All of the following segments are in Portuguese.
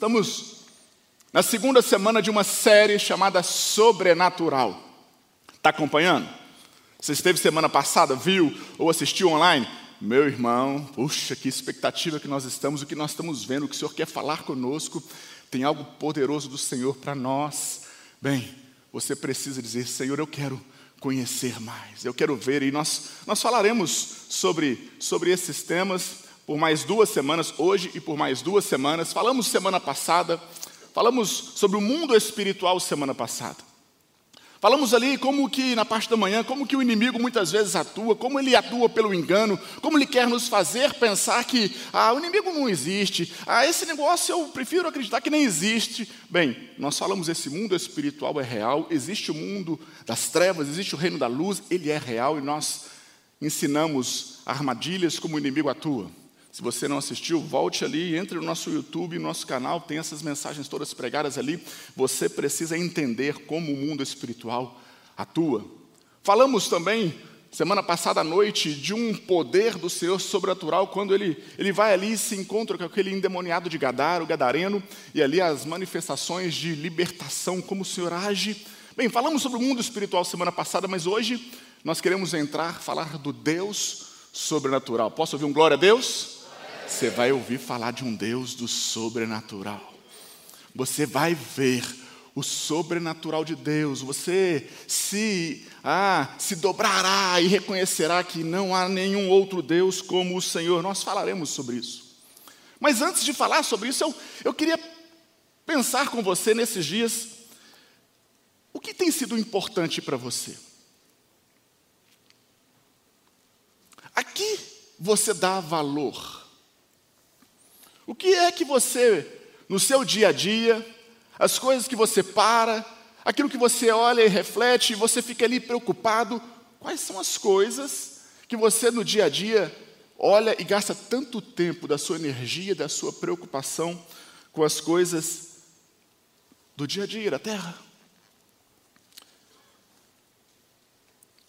Estamos na segunda semana de uma série chamada Sobrenatural. Está acompanhando? Você esteve semana passada, viu ou assistiu online? Meu irmão, puxa, que expectativa que nós estamos, o que nós estamos vendo, o que o Senhor quer falar conosco. Tem algo poderoso do Senhor para nós. Bem, você precisa dizer: Senhor, eu quero conhecer mais, eu quero ver, e nós, nós falaremos sobre, sobre esses temas por mais duas semanas, hoje e por mais duas semanas. Falamos semana passada, falamos sobre o mundo espiritual semana passada. Falamos ali como que na parte da manhã, como que o inimigo muitas vezes atua, como ele atua pelo engano, como ele quer nos fazer pensar que ah, o inimigo não existe, ah, esse negócio eu prefiro acreditar que nem existe. Bem, nós falamos esse mundo espiritual é real, existe o mundo das trevas, existe o reino da luz, ele é real e nós ensinamos armadilhas como o inimigo atua. Se você não assistiu, volte ali, entre no nosso YouTube, no nosso canal, tem essas mensagens todas pregadas ali. Você precisa entender como o mundo espiritual atua. Falamos também, semana passada à noite, de um poder do Senhor sobrenatural, quando ele, ele vai ali e se encontra com aquele endemoniado de Gadar, o Gadareno, e ali as manifestações de libertação, como o Senhor age. Bem, falamos sobre o mundo espiritual semana passada, mas hoje nós queremos entrar, falar do Deus sobrenatural. Posso ouvir um glória a Deus? Você vai ouvir falar de um Deus do sobrenatural. Você vai ver o sobrenatural de Deus. Você se ah, se dobrará e reconhecerá que não há nenhum outro Deus como o Senhor. Nós falaremos sobre isso. Mas antes de falar sobre isso, eu, eu queria pensar com você nesses dias o que tem sido importante para você. Aqui você dá valor o que é que você, no seu dia a dia, as coisas que você para, aquilo que você olha e reflete, e você fica ali preocupado, quais são as coisas que você no dia a dia olha e gasta tanto tempo da sua energia, da sua preocupação com as coisas do dia a dia, da terra?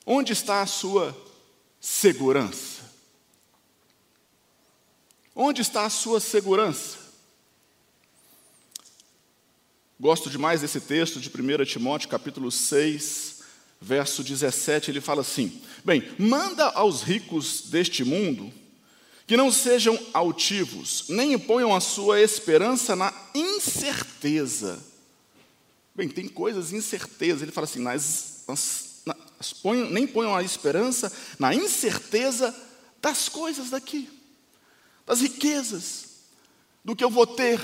Onde está a sua segurança? Onde está a sua segurança? Gosto demais desse texto de 1 Timóteo, capítulo 6, verso 17, ele fala assim: Bem, manda aos ricos deste mundo que não sejam altivos, nem ponham a sua esperança na incerteza. Bem, tem coisas incertezas. Ele fala assim: nas, nas, nas, ponham, nem ponham a esperança na incerteza das coisas daqui das riquezas, do que eu vou ter,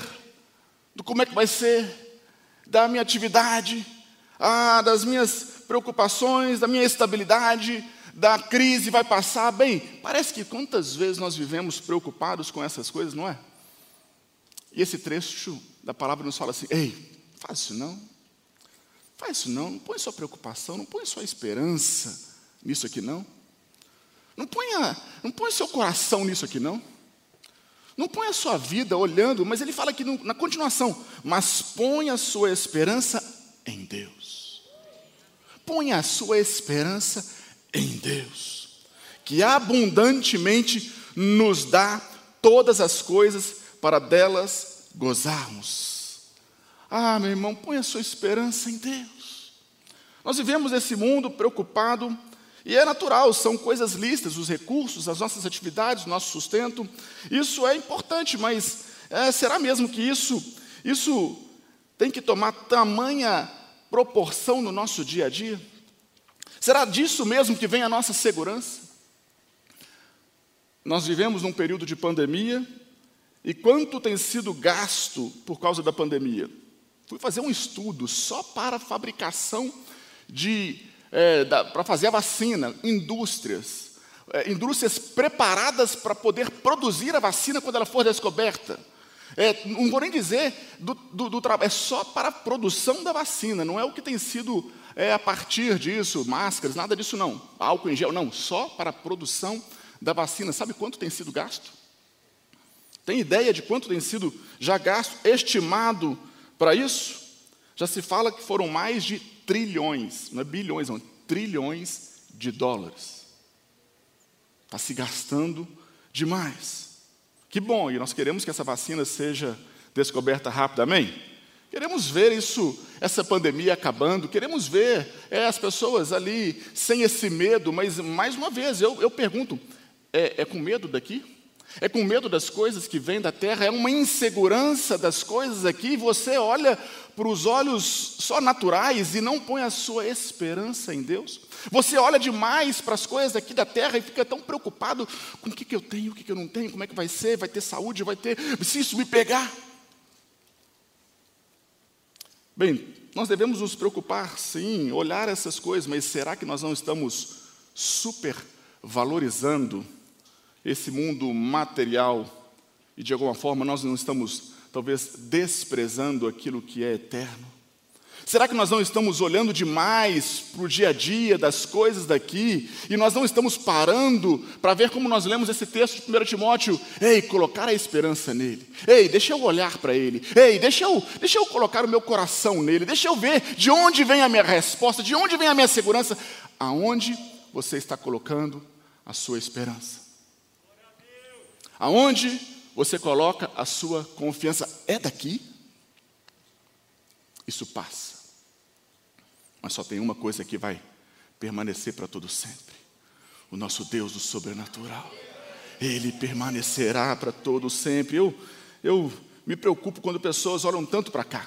do como é que vai ser, da minha atividade, ah, das minhas preocupações, da minha estabilidade, da crise vai passar. Bem, parece que quantas vezes nós vivemos preocupados com essas coisas, não é? E esse trecho da palavra nos fala assim: ei, faz isso não, faz isso não, não põe sua preocupação, não põe sua esperança nisso aqui não. Não ponha, não põe seu coração nisso aqui não. Não põe a sua vida olhando, mas ele fala aqui no, na continuação, mas põe a sua esperança em Deus. Põe a sua esperança em Deus, que abundantemente nos dá todas as coisas para delas gozarmos. Ah, meu irmão, põe a sua esperança em Deus. Nós vivemos esse mundo preocupado e é natural, são coisas listas, os recursos, as nossas atividades, o nosso sustento. Isso é importante, mas é, será mesmo que isso, isso tem que tomar tamanha proporção no nosso dia a dia? Será disso mesmo que vem a nossa segurança? Nós vivemos num período de pandemia, e quanto tem sido gasto por causa da pandemia? Fui fazer um estudo só para fabricação de é, para fazer a vacina, indústrias, é, indústrias preparadas para poder produzir a vacina quando ela for descoberta. É, não vou nem dizer do, do, do trabalho, é só para a produção da vacina, não é o que tem sido é, a partir disso, máscaras, nada disso não, álcool em gel, não, só para a produção da vacina. Sabe quanto tem sido gasto? Tem ideia de quanto tem sido já gasto, estimado para isso? Já se fala que foram mais de trilhões, não é bilhões, não, trilhões de dólares. Está se gastando demais. Que bom, e nós queremos que essa vacina seja descoberta amém? Queremos ver isso, essa pandemia acabando, queremos ver é, as pessoas ali sem esse medo, mas mais uma vez, eu, eu pergunto: é, é com medo daqui? É com medo das coisas que vêm da terra? É uma insegurança das coisas aqui? Você olha para os olhos só naturais e não põe a sua esperança em Deus? Você olha demais para as coisas aqui da terra e fica tão preocupado com o que, que eu tenho, o que, que eu não tenho, como é que vai ser, vai ter saúde, vai ter. Se isso me pegar. Bem, nós devemos nos preocupar, sim, olhar essas coisas, mas será que nós não estamos super valorizando esse mundo material e de alguma forma nós não estamos talvez desprezando aquilo que é eterno? Será que nós não estamos olhando demais para o dia a dia das coisas daqui e nós não estamos parando para ver como nós lemos esse texto de 1 Timóteo? Ei, colocar a esperança nele. Ei, deixa eu olhar para ele. Ei, deixa eu, deixa eu colocar o meu coração nele. Deixa eu ver de onde vem a minha resposta, de onde vem a minha segurança. Aonde você está colocando a sua esperança? Aonde você coloca a sua confiança? É daqui? Isso passa. Mas só tem uma coisa que vai permanecer para todo sempre: o nosso Deus do sobrenatural. Ele permanecerá para todo sempre. Eu, eu me preocupo quando pessoas olham tanto para cá,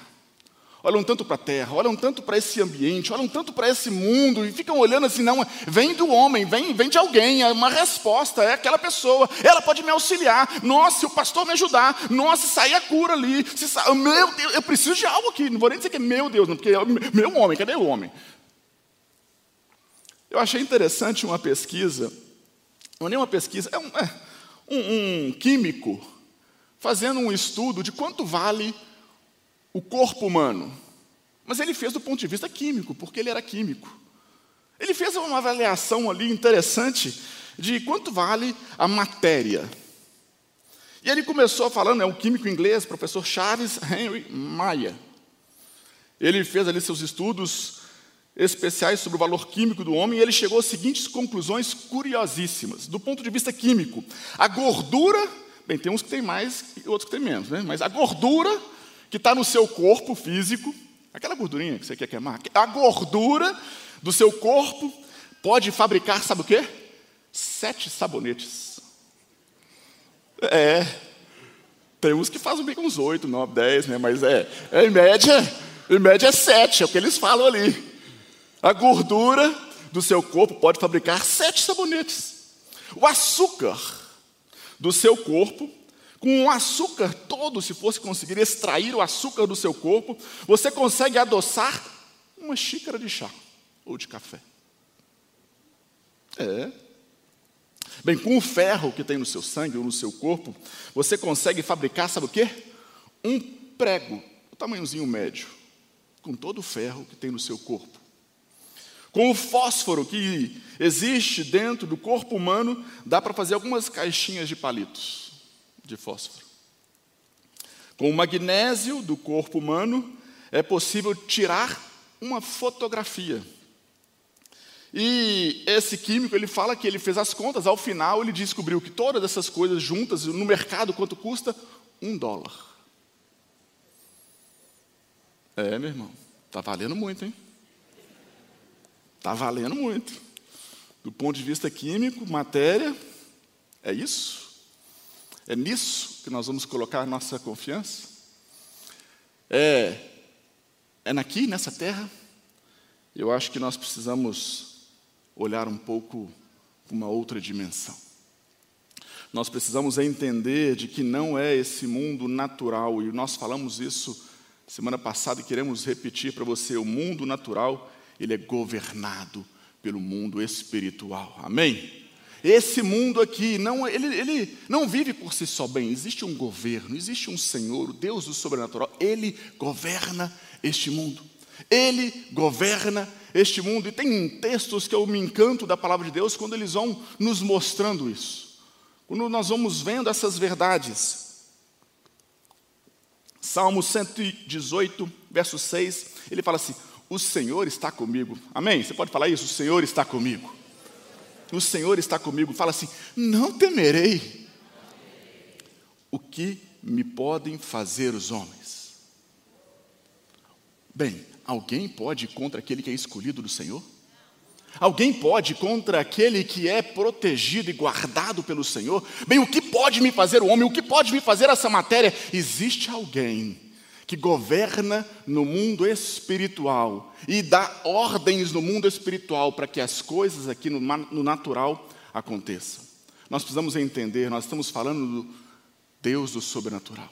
olham tanto para a terra, olham tanto para esse ambiente, olham tanto para esse mundo e ficam olhando assim, não, vem do homem, vem, vem de alguém, é uma resposta, é aquela pessoa, ela pode me auxiliar, nossa, se o pastor me ajudar, nossa, se sair a cura ali, se sa... meu Deus, eu preciso de algo aqui, não vou nem dizer que é meu Deus, não, porque é meu homem, cadê o homem? Eu achei interessante uma pesquisa, não é nem uma pesquisa, é um, é um, um químico fazendo um estudo de quanto vale o corpo humano. Mas ele fez do ponto de vista químico, porque ele era químico. Ele fez uma avaliação ali interessante de quanto vale a matéria. E ele começou falando, é um químico inglês, professor Charles Henry Mayer. Ele fez ali seus estudos especiais sobre o valor químico do homem e ele chegou às seguintes conclusões curiosíssimas. Do ponto de vista químico, a gordura, bem, tem uns que tem mais e outros que tem menos, né? mas a gordura que está no seu corpo físico, aquela gordurinha que você quer queimar, a gordura do seu corpo pode fabricar, sabe o quê? Sete sabonetes. É. Tem uns que fazem bem com uns oito, nove, dez, né? Mas é, é em média, em média é sete, é o que eles falam ali. A gordura do seu corpo pode fabricar sete sabonetes. O açúcar do seu corpo com o açúcar todo, se fosse conseguir extrair o açúcar do seu corpo, você consegue adoçar uma xícara de chá ou de café. É. Bem, com o ferro que tem no seu sangue ou no seu corpo, você consegue fabricar, sabe o quê? Um prego, o tamanhozinho médio, com todo o ferro que tem no seu corpo. Com o fósforo que existe dentro do corpo humano, dá para fazer algumas caixinhas de palitos de fósforo. Com o magnésio do corpo humano, é possível tirar uma fotografia. E esse químico, ele fala que ele fez as contas, ao final ele descobriu que todas essas coisas juntas, no mercado, quanto custa? Um dólar. É, meu irmão, está valendo muito, hein? Está valendo muito. Do ponto de vista químico, matéria, é isso. É nisso que nós vamos colocar nossa confiança? É, é aqui, nessa terra? Eu acho que nós precisamos olhar um pouco para uma outra dimensão. Nós precisamos entender de que não é esse mundo natural, e nós falamos isso semana passada e queremos repetir para você: o mundo natural, ele é governado pelo mundo espiritual. Amém? Esse mundo aqui, não, ele, ele não vive por si só bem. Existe um governo, existe um Senhor, o Deus do sobrenatural. Ele governa este mundo. Ele governa este mundo. E tem textos que eu me encanto da palavra de Deus quando eles vão nos mostrando isso. Quando nós vamos vendo essas verdades. Salmo 118, verso 6, ele fala assim: O Senhor está comigo. Amém? Você pode falar isso? O Senhor está comigo o Senhor está comigo, fala assim: não temerei. O que me podem fazer os homens? Bem, alguém pode contra aquele que é escolhido do Senhor? Alguém pode contra aquele que é protegido e guardado pelo Senhor? Bem, o que pode me fazer o homem? O que pode me fazer essa matéria? Existe alguém que governa no mundo espiritual e dá ordens no mundo espiritual para que as coisas aqui no, no natural aconteçam. Nós precisamos entender, nós estamos falando do Deus do sobrenatural.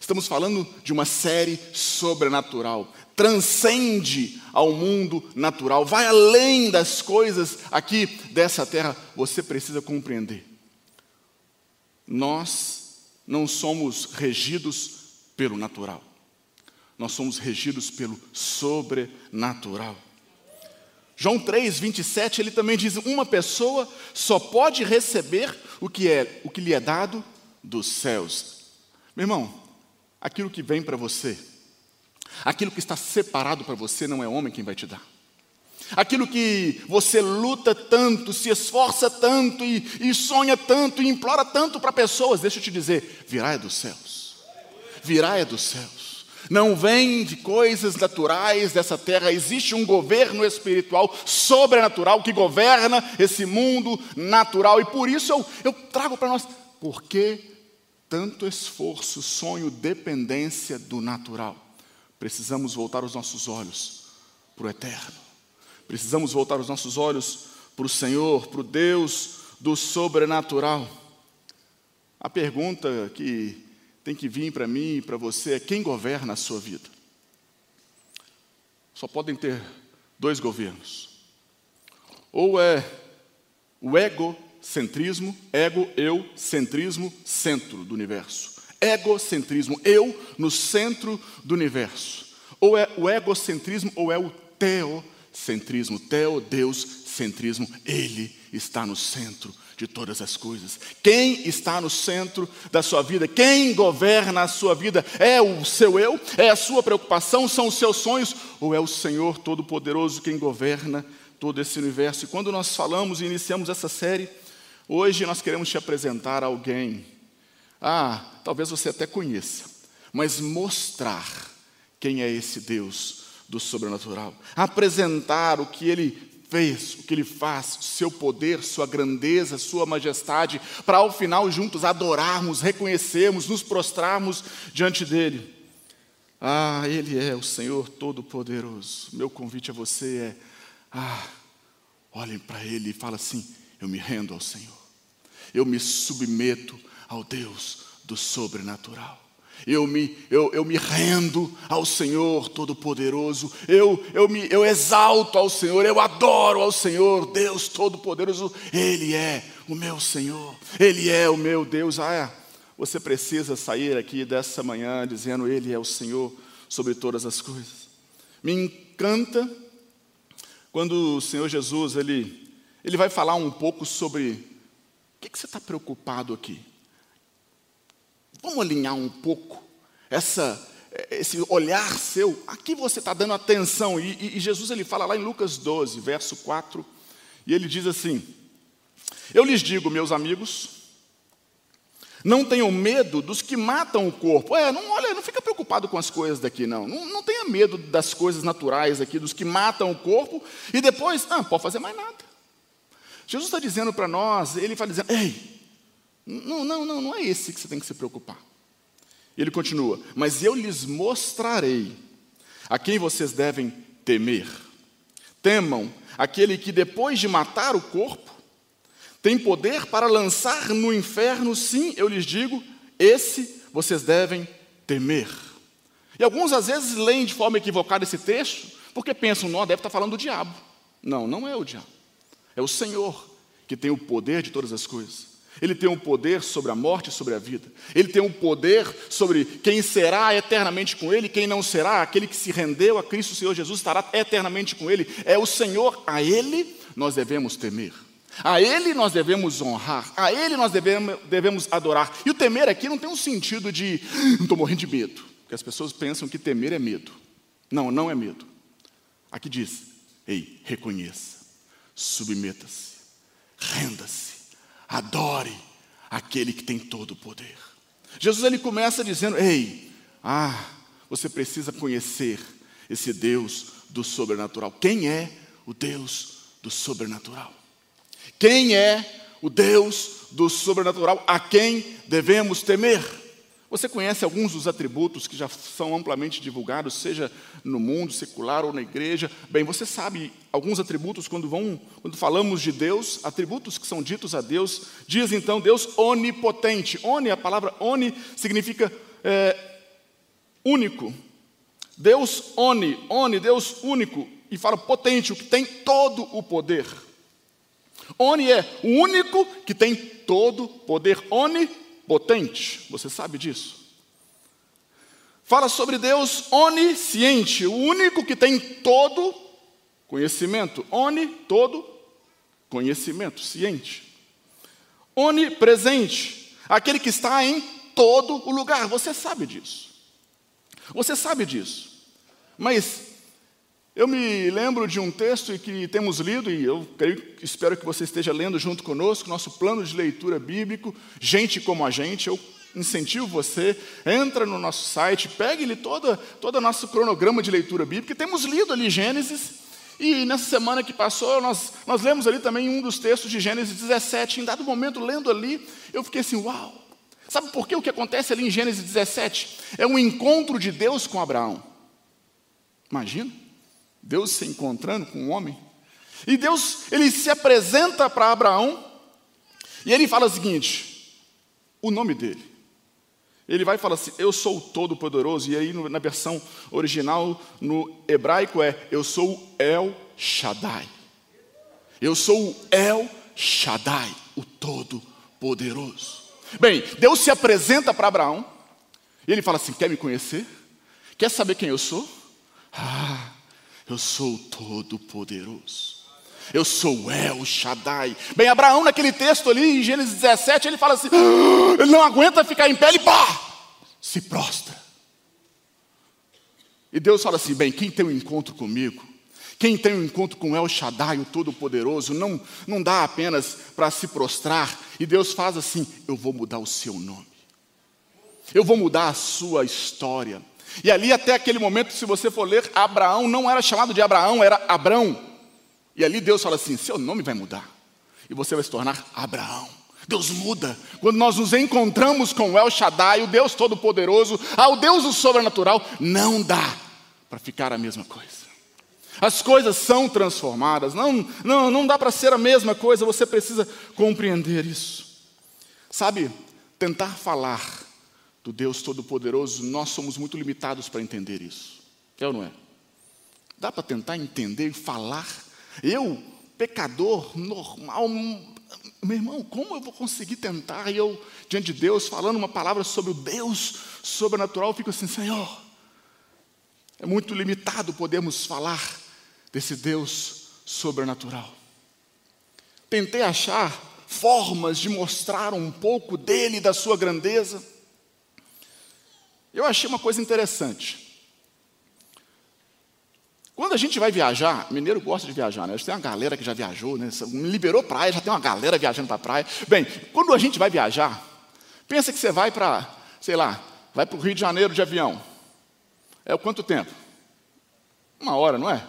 Estamos falando de uma série sobrenatural, transcende ao mundo natural, vai além das coisas aqui dessa terra. Você precisa compreender. Nós não somos regidos pelo natural, nós somos regidos pelo sobrenatural. João 3, 27, ele também diz: uma pessoa só pode receber o que é o que lhe é dado dos céus. Meu irmão, aquilo que vem para você, aquilo que está separado para você, não é homem quem vai te dar. Aquilo que você luta tanto, se esforça tanto e, e sonha tanto e implora tanto para pessoas, deixa eu te dizer, virá é dos céus. Virá é dos céus não vem de coisas naturais dessa terra, existe um governo espiritual sobrenatural que governa esse mundo natural, e por isso eu, eu trago para nós, por que tanto esforço, sonho, dependência do natural? Precisamos voltar os nossos olhos para o eterno, precisamos voltar os nossos olhos para o Senhor, para o Deus do sobrenatural. A pergunta que tem que vir para mim e para você é quem governa a sua vida. Só podem ter dois governos. Ou é o egocentrismo, ego, eu, centrismo, centro do universo. Egocentrismo, eu no centro do universo. Ou é o egocentrismo ou é o teocentrismo, teo, Deus, centrismo, ele está no centro de todas as coisas. Quem está no centro da sua vida? Quem governa a sua vida? É o seu eu? É a sua preocupação? São os seus sonhos? Ou é o Senhor Todo-Poderoso quem governa todo esse universo? E quando nós falamos e iniciamos essa série, hoje nós queremos te apresentar alguém. Ah, talvez você até conheça, mas mostrar quem é esse Deus do sobrenatural. Apresentar o que ele fez, o que Ele faz, seu poder, sua grandeza, sua majestade, para ao final juntos adorarmos, reconhecermos, nos prostrarmos diante dEle. Ah, Ele é o Senhor Todo-Poderoso. Meu convite a você é: ah, olhem para Ele e fala assim: eu me rendo ao Senhor, eu me submeto ao Deus do sobrenatural eu me, eu, eu me rendo ao Senhor Todo-Poderoso, eu, eu, me, eu exalto ao Senhor, eu adoro ao Senhor, Deus Todo-Poderoso, Ele é o meu Senhor, Ele é o meu Deus. Ah, é. você precisa sair aqui dessa manhã dizendo: Ele é o Senhor sobre todas as coisas. Me encanta quando o Senhor Jesus ele, ele vai falar um pouco sobre o que, que você está preocupado aqui. Vamos alinhar um pouco essa, esse olhar seu. Aqui você está dando atenção. E, e, Jesus ele fala lá em Lucas 12, verso 4, e ele diz assim: Eu lhes digo, meus amigos, não tenham medo dos que matam o corpo. É, não olha, não fica preocupado com as coisas daqui, não. Não, não tenha medo das coisas naturais aqui, dos que matam o corpo, e depois, ah, pode fazer mais nada. Jesus está dizendo para nós, ele está dizendo, ei, não, não, não, não é esse que você tem que se preocupar. Ele continua: Mas eu lhes mostrarei a quem vocês devem temer. Temam aquele que, depois de matar o corpo, tem poder para lançar no inferno, sim, eu lhes digo, esse vocês devem temer. E alguns às vezes leem de forma equivocada esse texto, porque pensam, não, deve estar falando do diabo. Não, não é o diabo. É o Senhor que tem o poder de todas as coisas. Ele tem um poder sobre a morte e sobre a vida. Ele tem um poder sobre quem será eternamente com Ele, quem não será. Aquele que se rendeu a Cristo, o Senhor Jesus, estará eternamente com Ele. É o Senhor, a Ele nós devemos temer. A Ele nós devemos honrar. A Ele nós devemos, devemos adorar. E o temer aqui não tem um sentido de, estou morrendo de medo. Porque as pessoas pensam que temer é medo. Não, não é medo. Aqui diz, ei, reconheça, submeta-se, renda-se Adore aquele que tem todo o poder. Jesus ele começa dizendo: Ei, ah, você precisa conhecer esse Deus do sobrenatural. Quem é o Deus do sobrenatural? Quem é o Deus do sobrenatural a quem devemos temer? Você conhece alguns dos atributos que já são amplamente divulgados, seja no mundo secular ou na igreja? Bem, você sabe alguns atributos quando vão, quando falamos de Deus, atributos que são ditos a Deus. Diz então Deus onipotente. Oni, a palavra oni significa é, único. Deus oni, oni, Deus único e fala potente, o que tem todo o poder. Oni é o único que tem todo o poder. Oni potente, você sabe disso? Fala sobre Deus onisciente, o único que tem todo conhecimento. Oni, todo conhecimento, ciente. Onipresente, aquele que está em todo o lugar. Você sabe disso. Você sabe disso. Mas eu me lembro de um texto que temos lido, e eu creio, espero que você esteja lendo junto conosco, nosso plano de leitura bíblico, Gente como a Gente. Eu incentivo você, entra no nosso site, pegue-lhe todo, todo o nosso cronograma de leitura bíblica, temos lido ali Gênesis, e nessa semana que passou, nós, nós lemos ali também um dos textos de Gênesis 17. Em dado momento, lendo ali, eu fiquei assim, uau! Sabe por que o que acontece ali em Gênesis 17? É um encontro de Deus com Abraão. Imagina. Deus se encontrando com um homem. E Deus, ele se apresenta para Abraão e ele fala o seguinte: o nome dele. Ele vai falar assim: Eu sou o Todo-Poderoso. E aí, na versão original, no hebraico, é: Eu sou o El Shaddai. Eu sou o El Shaddai, o Todo-Poderoso. Bem, Deus se apresenta para Abraão e ele fala assim: Quer me conhecer? Quer saber quem eu sou? Ah, eu sou todo-poderoso. Eu sou El Shaddai. Bem, Abraão, naquele texto ali, em Gênesis 17, ele fala assim: ah, ele não aguenta ficar em pé, ele pá, se prostra. E Deus fala assim: bem, quem tem um encontro comigo, quem tem um encontro com El Shaddai, o Todo-Poderoso, não, não dá apenas para se prostrar. E Deus faz assim: eu vou mudar o seu nome, eu vou mudar a sua história. E ali, até aquele momento, se você for ler, Abraão não era chamado de Abraão, era Abrão. E ali Deus fala assim: seu nome vai mudar. E você vai se tornar Abraão. Deus muda. Quando nós nos encontramos com El Shaddai, o Deus Todo-Poderoso, ao Deus do sobrenatural, não dá para ficar a mesma coisa. As coisas são transformadas, não, não, não dá para ser a mesma coisa, você precisa compreender isso. Sabe, tentar falar do Deus Todo-Poderoso, nós somos muito limitados para entender isso. É ou não é? Dá para tentar entender e falar? Eu, pecador normal, meu irmão, como eu vou conseguir tentar? E eu, diante de Deus, falando uma palavra sobre o Deus sobrenatural, fico assim, Senhor, é muito limitado podermos falar desse Deus sobrenatural. Tentei achar formas de mostrar um pouco dele, da sua grandeza. Eu achei uma coisa interessante. Quando a gente vai viajar, mineiro gosta de viajar, né? Tem uma galera que já viajou, né? Liberou praia, já tem uma galera viajando para a praia. Bem, quando a gente vai viajar, pensa que você vai para, sei lá, vai para o Rio de Janeiro de avião. É quanto tempo? Uma hora, não é?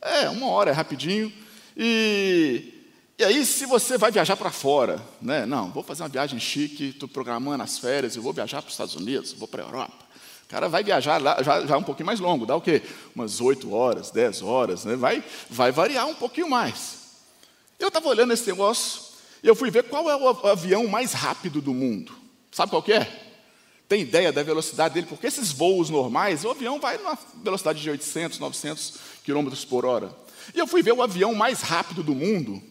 É, uma hora, é rapidinho. E, e aí, se você vai viajar para fora, né? Não, vou fazer uma viagem chique, estou programando as férias, eu vou viajar para os Estados Unidos, vou para a Europa. O cara vai viajar lá, já, já um pouquinho mais longo, dá o quê? Umas 8 horas, 10 horas, né? vai, vai variar um pouquinho mais. Eu estava olhando esse negócio e eu fui ver qual é o avião mais rápido do mundo. Sabe qual que é? Tem ideia da velocidade dele? Porque esses voos normais, o avião vai numa velocidade de 800, 900 quilômetros por hora. E eu fui ver o avião mais rápido do mundo.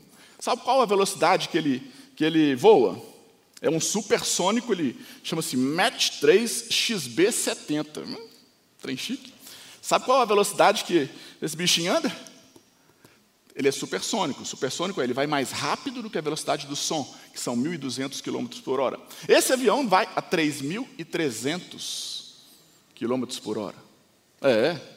Sabe qual a velocidade que ele, que ele voa? É um supersônico, ele chama-se Match 3 XB70. Hum, trem chique. Sabe qual a velocidade que esse bichinho anda? Ele é supersônico. Supersônico ele vai mais rápido do que a velocidade do som, que são 1.200 km por hora. Esse avião vai a 3.300 km por hora. É.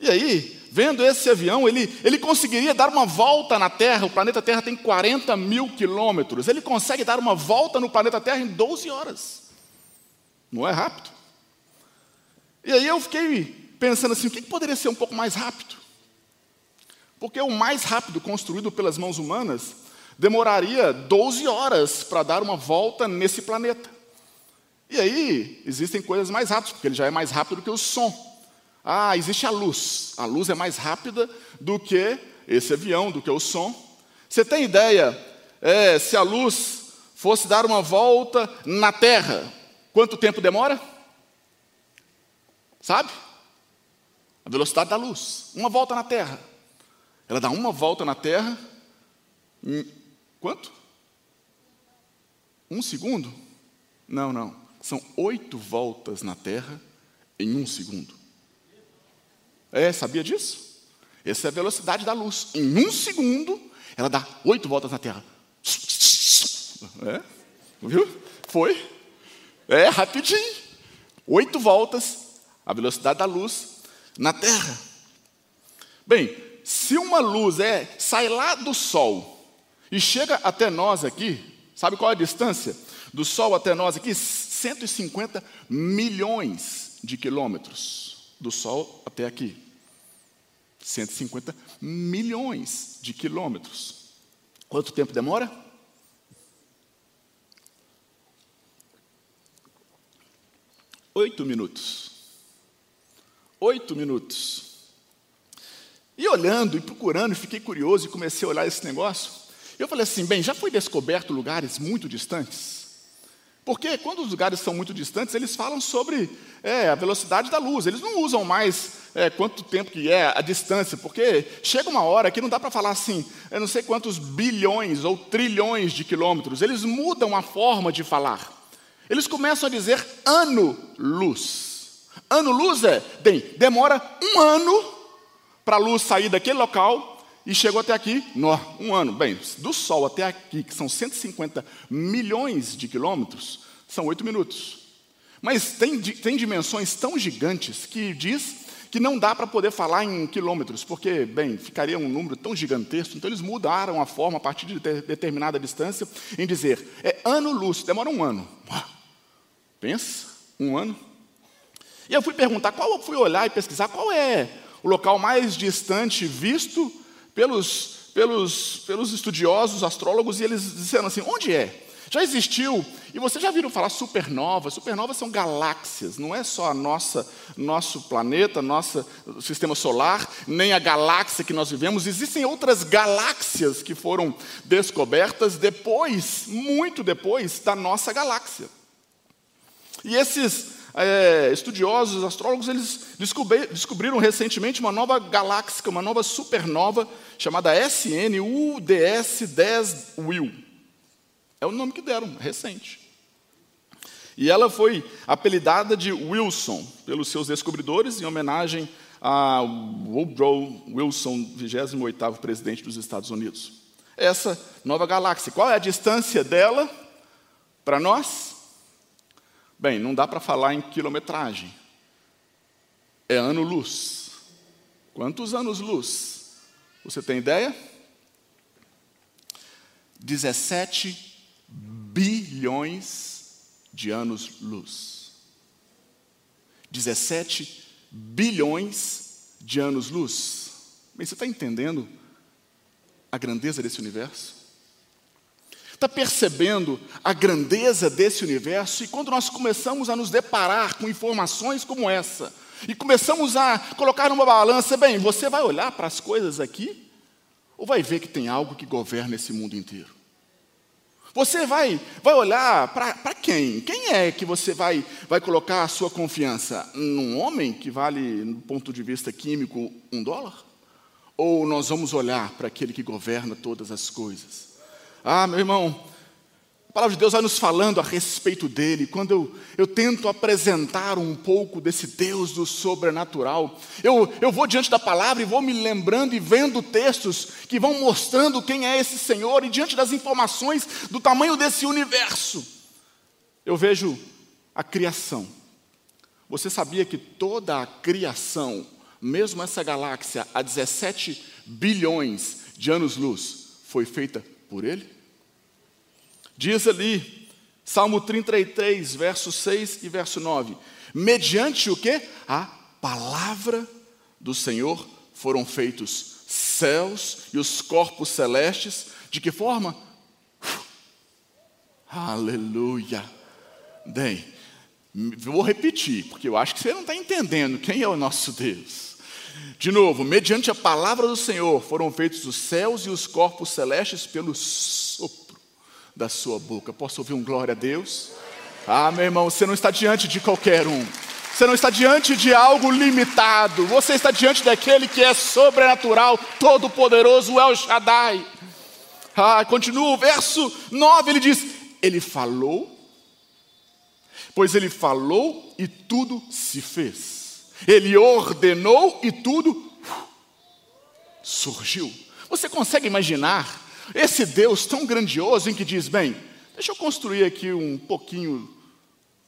E aí, vendo esse avião, ele, ele conseguiria dar uma volta na Terra. O planeta Terra tem 40 mil quilômetros. Ele consegue dar uma volta no planeta Terra em 12 horas. Não é rápido? E aí eu fiquei pensando assim: o que poderia ser um pouco mais rápido? Porque o mais rápido construído pelas mãos humanas demoraria 12 horas para dar uma volta nesse planeta. E aí existem coisas mais rápidas, porque ele já é mais rápido que o som. Ah, existe a luz. A luz é mais rápida do que esse avião, do que o som. Você tem ideia é, se a luz fosse dar uma volta na Terra, quanto tempo demora? Sabe? A velocidade da luz. Uma volta na Terra. Ela dá uma volta na Terra em quanto? Um segundo? Não, não. São oito voltas na Terra em um segundo. É, sabia disso? Essa é a velocidade da luz. Em um segundo, ela dá oito voltas na Terra. É, viu? Foi. É, rapidinho. Oito voltas, a velocidade da luz na Terra. Bem, se uma luz é sai lá do Sol e chega até nós aqui, sabe qual é a distância do Sol até nós aqui? 150 milhões de quilômetros do Sol até aqui. 150 milhões de quilômetros. Quanto tempo demora? Oito minutos. Oito minutos. E olhando e procurando, fiquei curioso e comecei a olhar esse negócio. Eu falei assim: bem, já foi descoberto lugares muito distantes? Porque quando os lugares são muito distantes, eles falam sobre é, a velocidade da luz. Eles não usam mais é, quanto tempo que é a distância, porque chega uma hora que não dá para falar assim, eu não sei quantos bilhões ou trilhões de quilômetros. Eles mudam a forma de falar. Eles começam a dizer ano-luz. Ano-luz é, bem, demora um ano para a luz sair daquele local e chegou até aqui, um ano. Bem, do Sol até aqui, que são 150 milhões de quilômetros, são oito minutos. Mas tem, tem dimensões tão gigantes que diz que não dá para poder falar em quilômetros, porque, bem, ficaria um número tão gigantesco, então eles mudaram a forma a partir de determinada distância em dizer, é ano-luz, demora um ano. Pensa, um ano. E eu fui perguntar, qual fui olhar e pesquisar qual é o local mais distante visto pelos, pelos, pelos estudiosos, astrólogos, e eles disseram assim: onde é? Já existiu, e vocês já viram falar supernovas? Supernovas são galáxias, não é só a nossa, nosso planeta, nosso sistema solar, nem a galáxia que nós vivemos. Existem outras galáxias que foram descobertas depois, muito depois, da nossa galáxia. E esses é, estudiosos, astrólogos, eles descobriram recentemente uma nova galáxia, uma nova supernova, chamada SN UDS 10 WIL. É o nome que deram, recente. E ela foi apelidada de Wilson pelos seus descobridores, em homenagem a Woodrow Wilson, 28º presidente dos Estados Unidos. Essa nova galáxia, qual é a distância dela para nós? Bem, não dá para falar em quilometragem. É ano-luz. Quantos anos-luz? Você tem ideia? 17 bilhões de anos-luz. 17 bilhões de anos-luz. Bem, você está entendendo a grandeza desse universo? Está percebendo a grandeza desse universo? E quando nós começamos a nos deparar com informações como essa, e começamos a colocar numa balança, bem, você vai olhar para as coisas aqui, ou vai ver que tem algo que governa esse mundo inteiro? Você vai, vai olhar para quem? Quem é que você vai, vai colocar a sua confiança? Num homem que vale, do ponto de vista químico, um dólar? Ou nós vamos olhar para aquele que governa todas as coisas? Ah, meu irmão, a palavra de Deus vai nos falando a respeito dele. Quando eu, eu tento apresentar um pouco desse Deus do sobrenatural, eu, eu vou diante da palavra e vou me lembrando e vendo textos que vão mostrando quem é esse Senhor, e diante das informações do tamanho desse universo, eu vejo a criação. Você sabia que toda a criação, mesmo essa galáxia a 17 bilhões de anos-luz, foi feita por ele? Diz ali Salmo 33, verso 6 e verso 9. Mediante o que? A palavra do Senhor foram feitos céus e os corpos celestes. De que forma? Aleluia. Bem, vou repetir, porque eu acho que você não está entendendo quem é o nosso Deus. De novo, mediante a palavra do Senhor foram feitos os céus e os corpos celestes pelo sopro da sua boca. Posso ouvir um glória a Deus? Ah, meu irmão, você não está diante de qualquer um. Você não está diante de algo limitado. Você está diante daquele que é sobrenatural, todo-poderoso, El Shaddai. Ah, continua o verso 9, ele diz: Ele falou, pois ele falou e tudo se fez. Ele ordenou e tudo surgiu. Você consegue imaginar esse Deus tão grandioso em que diz: bem, deixa eu construir aqui um pouquinho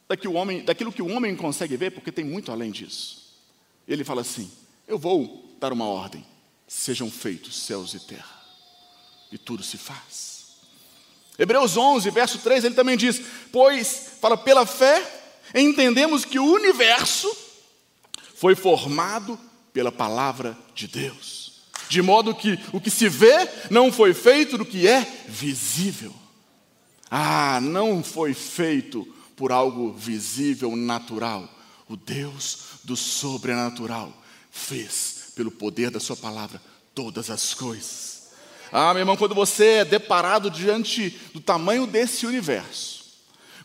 daquilo, homem, daquilo que o homem consegue ver, porque tem muito além disso. Ele fala assim: eu vou dar uma ordem, sejam feitos céus e terra, e tudo se faz. Hebreus 11, verso 3, ele também diz: Pois, fala, pela fé, entendemos que o universo foi formado pela palavra de Deus. De modo que o que se vê não foi feito do que é visível. Ah, não foi feito por algo visível, natural. O Deus do sobrenatural fez, pelo poder da Sua palavra, todas as coisas. Ah, meu irmão, quando você é deparado diante do tamanho desse universo,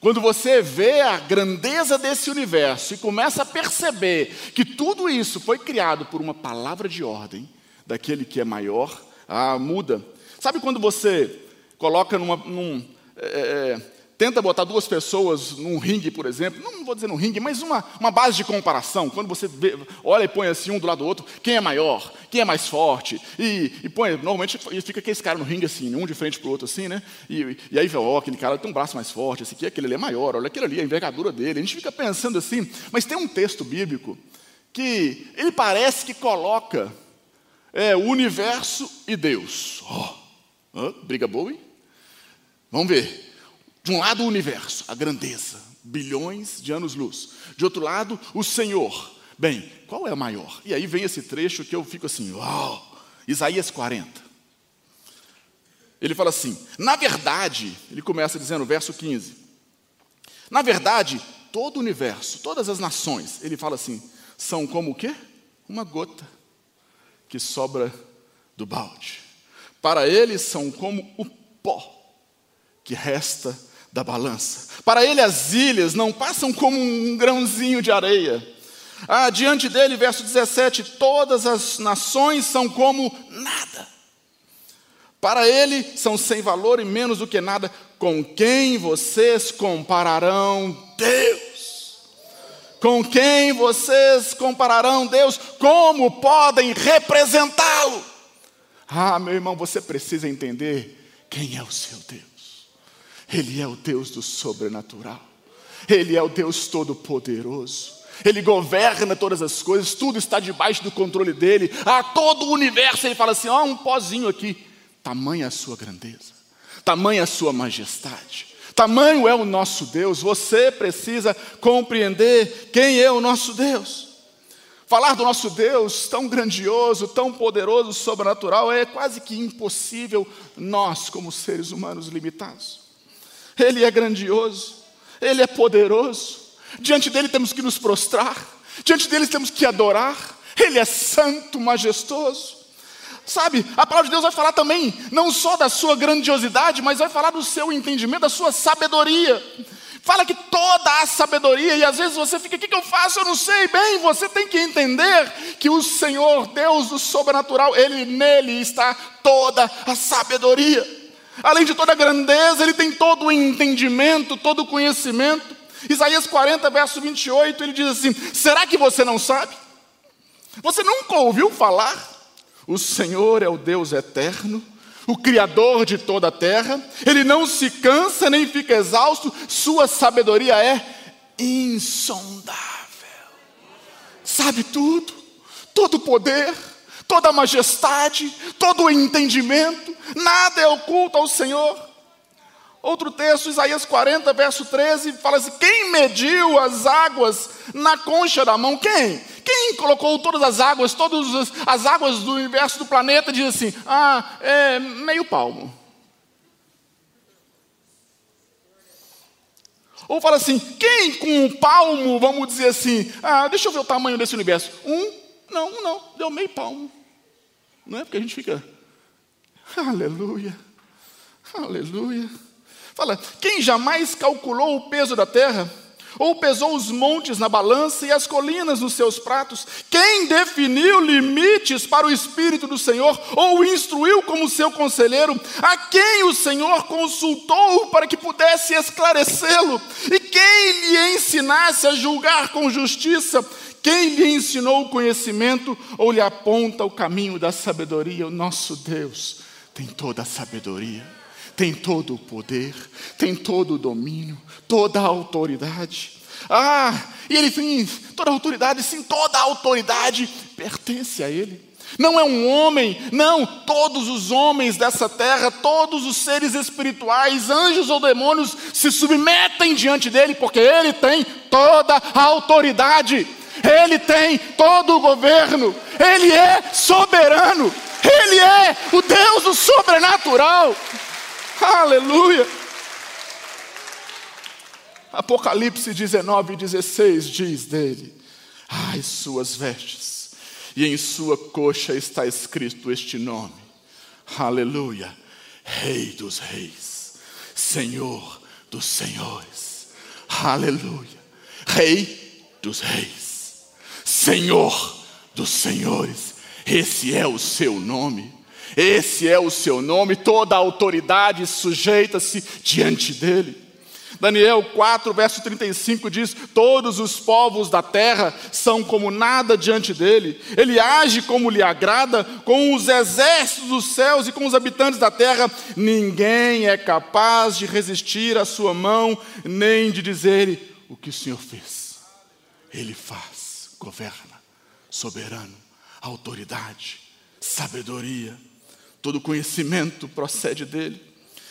quando você vê a grandeza desse universo e começa a perceber que tudo isso foi criado por uma palavra de ordem daquele que é maior, ah, muda. Sabe quando você coloca numa, num, é, é tenta botar duas pessoas num ringue, por exemplo, não vou dizer num ringue, mas uma, uma base de comparação, quando você vê, olha e põe assim um do lado do outro, quem é maior, quem é mais forte, e, e põe, normalmente fica aquele cara no ringue assim, um de frente para o outro assim, né, e, e aí vê, ó, aquele cara tem um braço mais forte, esse aqui, aquele ali é maior, olha aquele ali, a envergadura dele, a gente fica pensando assim, mas tem um texto bíblico que ele parece que coloca é, o universo e Deus, ó, oh, briga boa, hein? Vamos ver, de um lado, o universo, a grandeza, bilhões de anos-luz. De outro lado, o Senhor. Bem, qual é o maior? E aí vem esse trecho que eu fico assim, uau! Isaías 40. Ele fala assim: na verdade, ele começa dizendo, verso 15: na verdade, todo o universo, todas as nações, ele fala assim, são como o quê? Uma gota que sobra do balde. Para eles são como o pó que resta da balança. Para ele, as ilhas não passam como um grãozinho de areia. Ah, diante dele, verso 17: todas as nações são como nada. Para ele, são sem valor e menos do que nada. Com quem vocês compararão Deus? Com quem vocês compararão Deus? Como podem representá-lo? Ah, meu irmão, você precisa entender quem é o seu Deus. Ele é o Deus do sobrenatural. Ele é o Deus todo-poderoso. Ele governa todas as coisas, tudo está debaixo do controle dele. A todo o universo ele fala assim: ó, oh, um pozinho aqui. Tamanha a sua grandeza, tamanha a sua majestade. Tamanho é o nosso Deus. Você precisa compreender quem é o nosso Deus. Falar do nosso Deus tão grandioso, tão poderoso, sobrenatural, é quase que impossível nós, como seres humanos limitados. Ele é grandioso, Ele é poderoso. Diante dele temos que nos prostrar, diante dele temos que adorar. Ele é santo, majestoso. Sabe, a palavra de Deus vai falar também, não só da sua grandiosidade, mas vai falar do seu entendimento, da sua sabedoria. Fala que toda a sabedoria, e às vezes você fica, o que, eu faço? Eu não sei. Bem, você tem que entender que o Senhor, Deus do sobrenatural, Ele nele está toda a sabedoria. Além de toda a grandeza, ele tem todo o entendimento, todo o conhecimento. Isaías 40, verso 28, ele diz assim: Será que você não sabe? Você nunca ouviu falar? O Senhor é o Deus eterno, o Criador de toda a terra, ele não se cansa nem fica exausto, sua sabedoria é insondável. Sabe tudo, todo o poder, toda a majestade, todo o entendimento, nada é oculto ao Senhor. Outro texto, Isaías 40, verso 13, fala assim: Quem mediu as águas na concha da mão? Quem? Quem colocou todas as águas, todas as águas do universo do planeta, diz assim: Ah, é meio palmo. Ou fala assim: quem com um palmo, vamos dizer assim, ah, deixa eu ver o tamanho desse universo. Um? Não, não, deu meio palmo. Não é porque a gente fica, aleluia, aleluia. Fala, quem jamais calculou o peso da terra? Ou pesou os montes na balança e as colinas nos seus pratos? Quem definiu limites para o Espírito do Senhor? Ou o instruiu como seu conselheiro? A quem o Senhor consultou para que pudesse esclarecê-lo? E quem lhe ensinasse a julgar com justiça? Quem lhe ensinou o conhecimento ou lhe aponta o caminho da sabedoria? O nosso Deus tem toda a sabedoria tem todo o poder, tem todo o domínio, toda a autoridade. Ah, e ele tem toda a autoridade, sim, toda a autoridade pertence a ele. Não é um homem, não, todos os homens dessa terra, todos os seres espirituais, anjos ou demônios, se submetem diante dele, porque ele tem toda a autoridade, ele tem todo o governo, ele é soberano, ele é o Deus do sobrenatural. Aleluia! Apocalipse 19, 16 diz dele: Ai, suas vestes, e em sua coxa está escrito este nome: Aleluia, Rei dos Reis, Senhor dos Senhores, Aleluia, Rei dos Reis, Senhor dos Senhores, esse é o seu nome. Esse é o seu nome, toda a autoridade sujeita-se diante dele. Daniel 4, verso 35 diz: Todos os povos da terra são como nada diante dele, ele age como lhe agrada, com os exércitos dos céus e com os habitantes da terra, ninguém é capaz de resistir à sua mão, nem de dizer o que o Senhor fez. Ele faz, governa, soberano, autoridade, sabedoria todo conhecimento procede dele.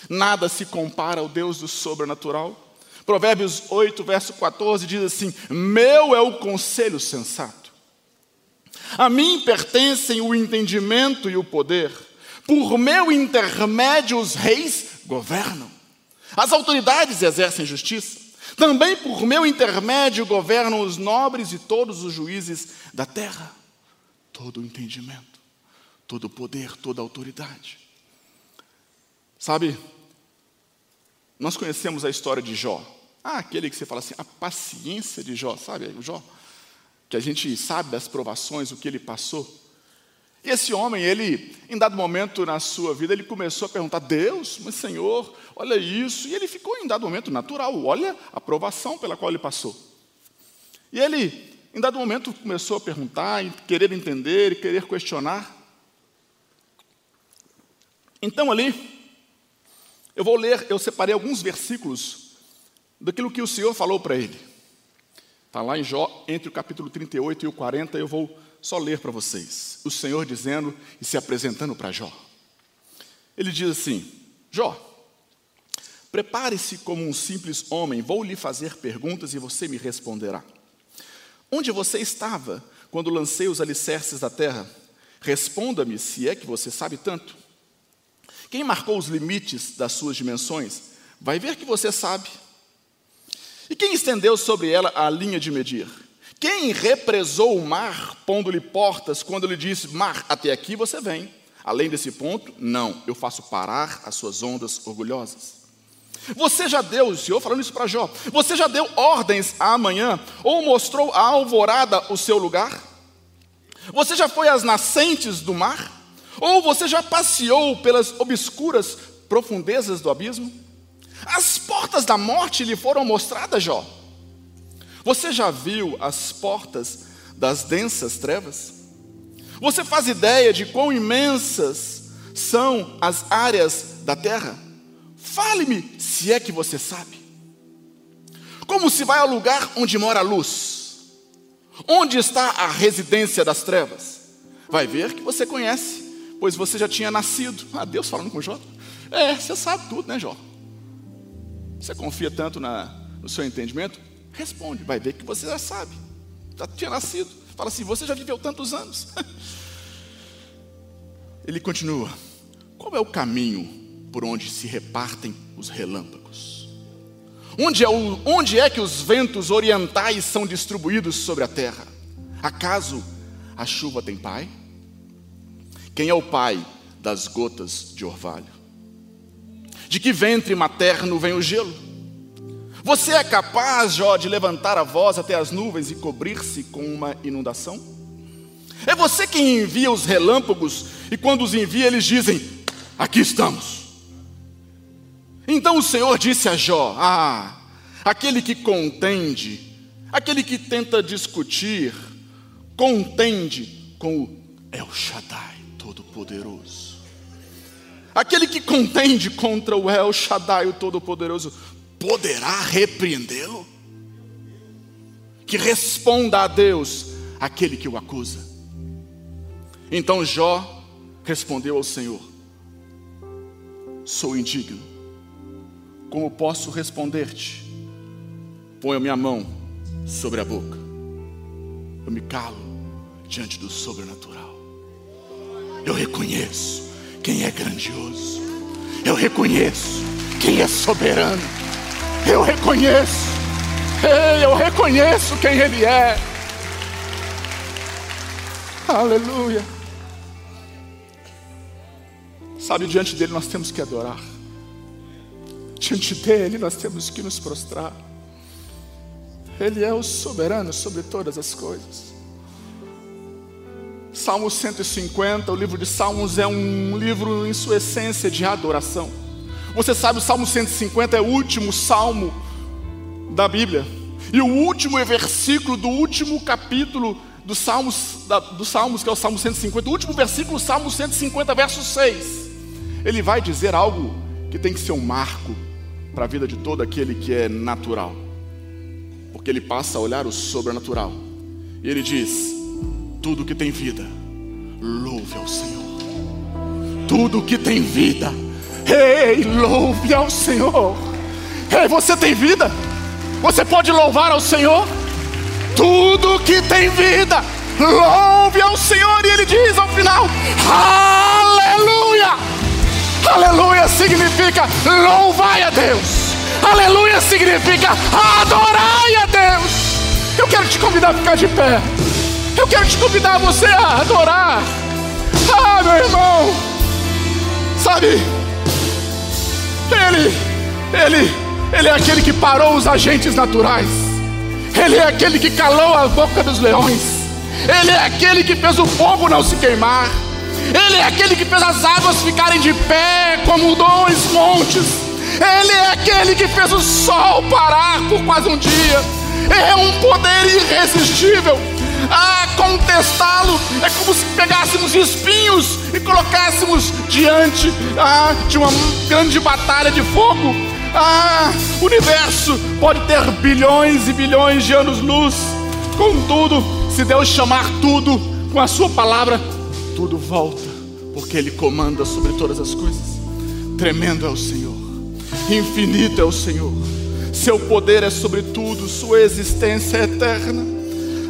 Nada se compara ao Deus do sobrenatural. Provérbios 8, verso 14 diz assim: Meu é o conselho sensato. A mim pertencem o entendimento e o poder. Por meu intermédio os reis governam. As autoridades exercem justiça. Também por meu intermédio governam os nobres e todos os juízes da terra. Todo o entendimento todo o poder, toda a autoridade. Sabe, nós conhecemos a história de Jó. Ah, aquele que você fala assim, a paciência de Jó, sabe, Jó? Que a gente sabe das provações, o que ele passou. E esse homem, ele, em dado momento na sua vida, ele começou a perguntar: Deus, mas Senhor, olha isso. E ele ficou, em dado momento, natural, olha a provação pela qual ele passou. E ele, em dado momento, começou a perguntar, querer entender, querer questionar. Então ali, eu vou ler, eu separei alguns versículos daquilo que o Senhor falou para ele. Está lá em Jó, entre o capítulo 38 e o 40, eu vou só ler para vocês. O Senhor dizendo e se apresentando para Jó. Ele diz assim: Jó, prepare-se como um simples homem, vou lhe fazer perguntas e você me responderá. Onde você estava quando lancei os alicerces da terra? Responda-me se é que você sabe tanto. Quem marcou os limites das suas dimensões, vai ver que você sabe. E quem estendeu sobre ela a linha de medir? Quem represou o mar, pondo-lhe portas, quando lhe disse: Mar, até aqui você vem. Além desse ponto, não, eu faço parar as suas ondas orgulhosas. Você já deu, o Senhor falando isso para Jó, você já deu ordens amanhã, ou mostrou a alvorada o seu lugar? Você já foi às nascentes do mar? Ou você já passeou pelas obscuras profundezas do abismo? As portas da morte lhe foram mostradas, Jó. Você já viu as portas das densas trevas? Você faz ideia de quão imensas são as áreas da terra? Fale-me, se é que você sabe. Como se vai ao lugar onde mora a luz? Onde está a residência das trevas? Vai ver que você conhece pois você já tinha nascido. Ah, Deus falando com Jó. É, você sabe tudo, né, Jó? Você confia tanto na, no seu entendimento? Responde, vai ver que você já sabe. Já tinha nascido. Fala assim: você já viveu tantos anos. Ele continua: qual é o caminho por onde se repartem os relâmpagos? Onde é, o, onde é que os ventos orientais são distribuídos sobre a terra? Acaso a chuva tem pai? Quem é o pai das gotas de orvalho? De que ventre materno vem o gelo? Você é capaz, Jó, de levantar a voz até as nuvens e cobrir-se com uma inundação? É você quem envia os relâmpagos e quando os envia eles dizem: Aqui estamos. Então o Senhor disse a Jó: Ah, aquele que contende, aquele que tenta discutir, contende com o El Shaddai Todo-Poderoso. Aquele que contende contra o El Shaddai, o Todo-Poderoso, poderá repreendê-lo? Que responda a Deus aquele que o acusa. Então Jó respondeu ao Senhor: Sou indigno, como posso responder-te? A minha mão sobre a boca, eu me calo diante do sobrenatural. Eu reconheço quem é grandioso, eu reconheço quem é soberano, eu reconheço, ei, eu reconheço quem Ele é. Aleluia. Sabe, diante dele nós temos que adorar, diante dele nós temos que nos prostrar. Ele é o soberano sobre todas as coisas. Salmo 150, o livro de Salmos é um livro em sua essência de adoração. Você sabe, o Salmo 150 é o último salmo da Bíblia. E o último versículo do último capítulo dos Salmos, da, Salmos, que é o Salmo 150, o último versículo, Salmo 150, verso 6. Ele vai dizer algo que tem que ser um marco para a vida de todo aquele que é natural. Porque ele passa a olhar o sobrenatural. E ele diz: tudo que tem vida, louve ao Senhor. Tudo que tem vida, ei, louve ao Senhor. Ei, você tem vida? Você pode louvar ao Senhor? Tudo que tem vida, louve ao Senhor. E ele diz ao final: Aleluia! Aleluia significa louvar a Deus. Aleluia significa adorar a Deus. Eu quero te convidar a ficar de pé. Eu quero te convidar você a adorar. Ah, meu irmão. Sabe? Ele, ele, ele é aquele que parou os agentes naturais. Ele é aquele que calou a boca dos leões. Ele é aquele que fez o fogo não se queimar. Ele é aquele que fez as águas ficarem de pé como dois montes. Ele é aquele que fez o sol parar por quase um dia. É um poder irresistível. Ah, contestá-lo é como se pegássemos espinhos e colocássemos diante ah, de uma grande batalha de fogo. Ah, o universo pode ter bilhões e bilhões de anos-luz. Contudo, se Deus chamar tudo com a Sua palavra, tudo volta, porque Ele comanda sobre todas as coisas. Tremendo é o Senhor, infinito é o Senhor, Seu poder é sobre tudo, Sua existência é eterna.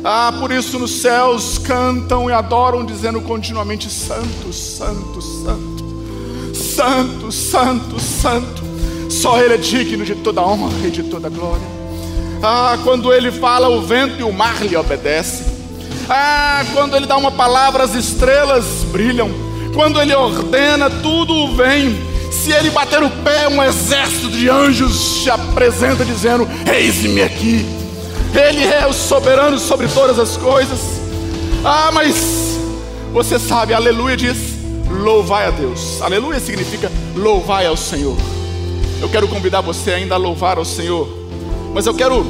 Ah, por isso nos céus cantam e adoram, dizendo continuamente: Santo, Santo, Santo, Santo, Santo, Santo. Só Ele é digno de toda honra e de toda glória. Ah, quando Ele fala, o vento e o mar lhe obedecem. Ah, quando Ele dá uma palavra, as estrelas brilham. Quando Ele ordena, tudo vem. Se Ele bater o pé, um exército de anjos se apresenta dizendo: Eis-me aqui. Ele é o soberano sobre todas as coisas. Ah, mas você sabe, aleluia diz: louvai a Deus. Aleluia significa louvai ao Senhor. Eu quero convidar você ainda a louvar ao Senhor, mas eu quero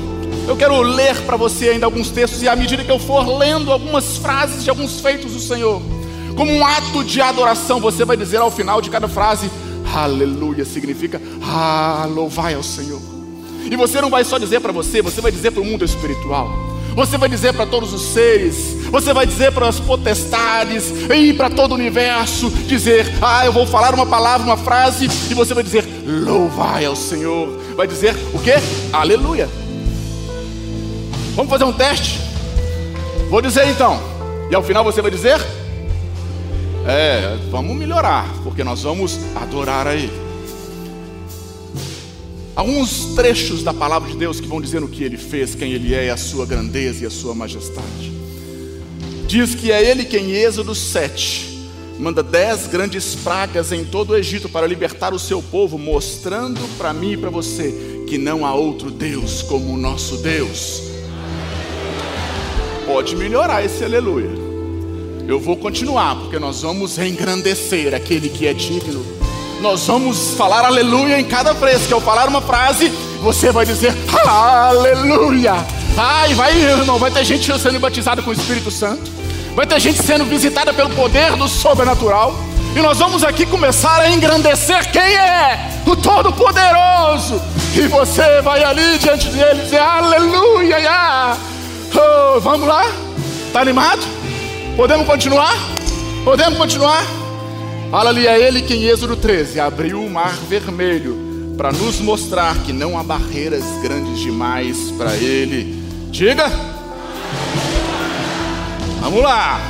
eu quero ler para você ainda alguns textos e à medida que eu for lendo algumas frases de alguns feitos do Senhor, como um ato de adoração, você vai dizer ao final de cada frase: Aleluia significa ah, louvai ao Senhor. E você não vai só dizer para você, você vai dizer para o mundo espiritual. Você vai dizer para todos os seres: Você vai dizer para as potestades e para todo o universo, dizer: "Ah, eu vou falar uma palavra, uma frase", e você vai dizer: "Louvai ao Senhor". Vai dizer o quê? Aleluia. Vamos fazer um teste? Vou dizer então. E ao final você vai dizer: É, vamos melhorar, porque nós vamos adorar a Ele. Alguns trechos da palavra de Deus que vão dizendo o que ele fez, quem ele é, a sua grandeza e a sua majestade. Diz que é ele quem, em Êxodo 7, manda dez grandes pragas em todo o Egito para libertar o seu povo, mostrando para mim e para você que não há outro Deus como o nosso Deus. Pode melhorar esse aleluia. Eu vou continuar, porque nós vamos engrandecer aquele que é digno nós vamos falar aleluia em cada vez que eu falar uma frase, você vai dizer aleluia. Ai, vai, irmão, vai ter gente sendo batizada com o Espírito Santo, vai ter gente sendo visitada pelo poder do sobrenatural. E nós vamos aqui começar a engrandecer quem é o Todo-Poderoso. E você vai ali diante dele dizer aleluia. Oh, vamos lá? Tá animado? Podemos continuar? Podemos continuar? Fala ali a ele que em Êxodo 13 abriu o mar vermelho para nos mostrar que não há barreiras grandes demais para ele. Diga. Vamos lá.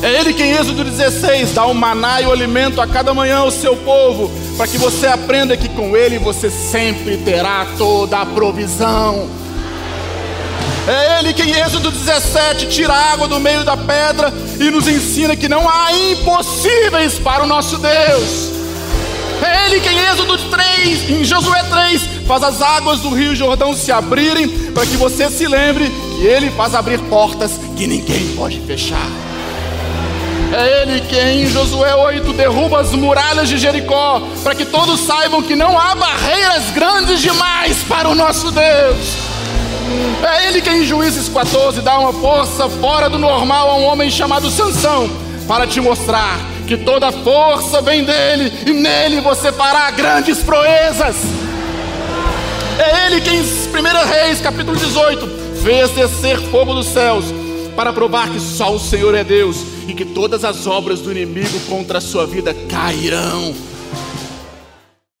É ele que em Êxodo 16 dá o maná e o alimento a cada manhã ao seu povo, para que você aprenda que com ele você sempre terá toda a provisão. É Ele que em Êxodo 17 tira a água do meio da pedra e nos ensina que não há impossíveis para o nosso Deus. É Ele que em Êxodo 3, em Josué 3, faz as águas do rio Jordão se abrirem para que você se lembre que Ele faz abrir portas que ninguém pode fechar. É Ele que em Josué 8 derruba as muralhas de Jericó, para que todos saibam que não há barreiras grandes demais para o nosso Deus. É ele que em Juízes 14 dá uma força fora do normal a um homem chamado Sansão, para te mostrar que toda força vem dele e nele você fará grandes proezas. É ele que em 1 Reis, capítulo 18, fez descer fogo dos céus para provar que só o Senhor é Deus e que todas as obras do inimigo contra a sua vida cairão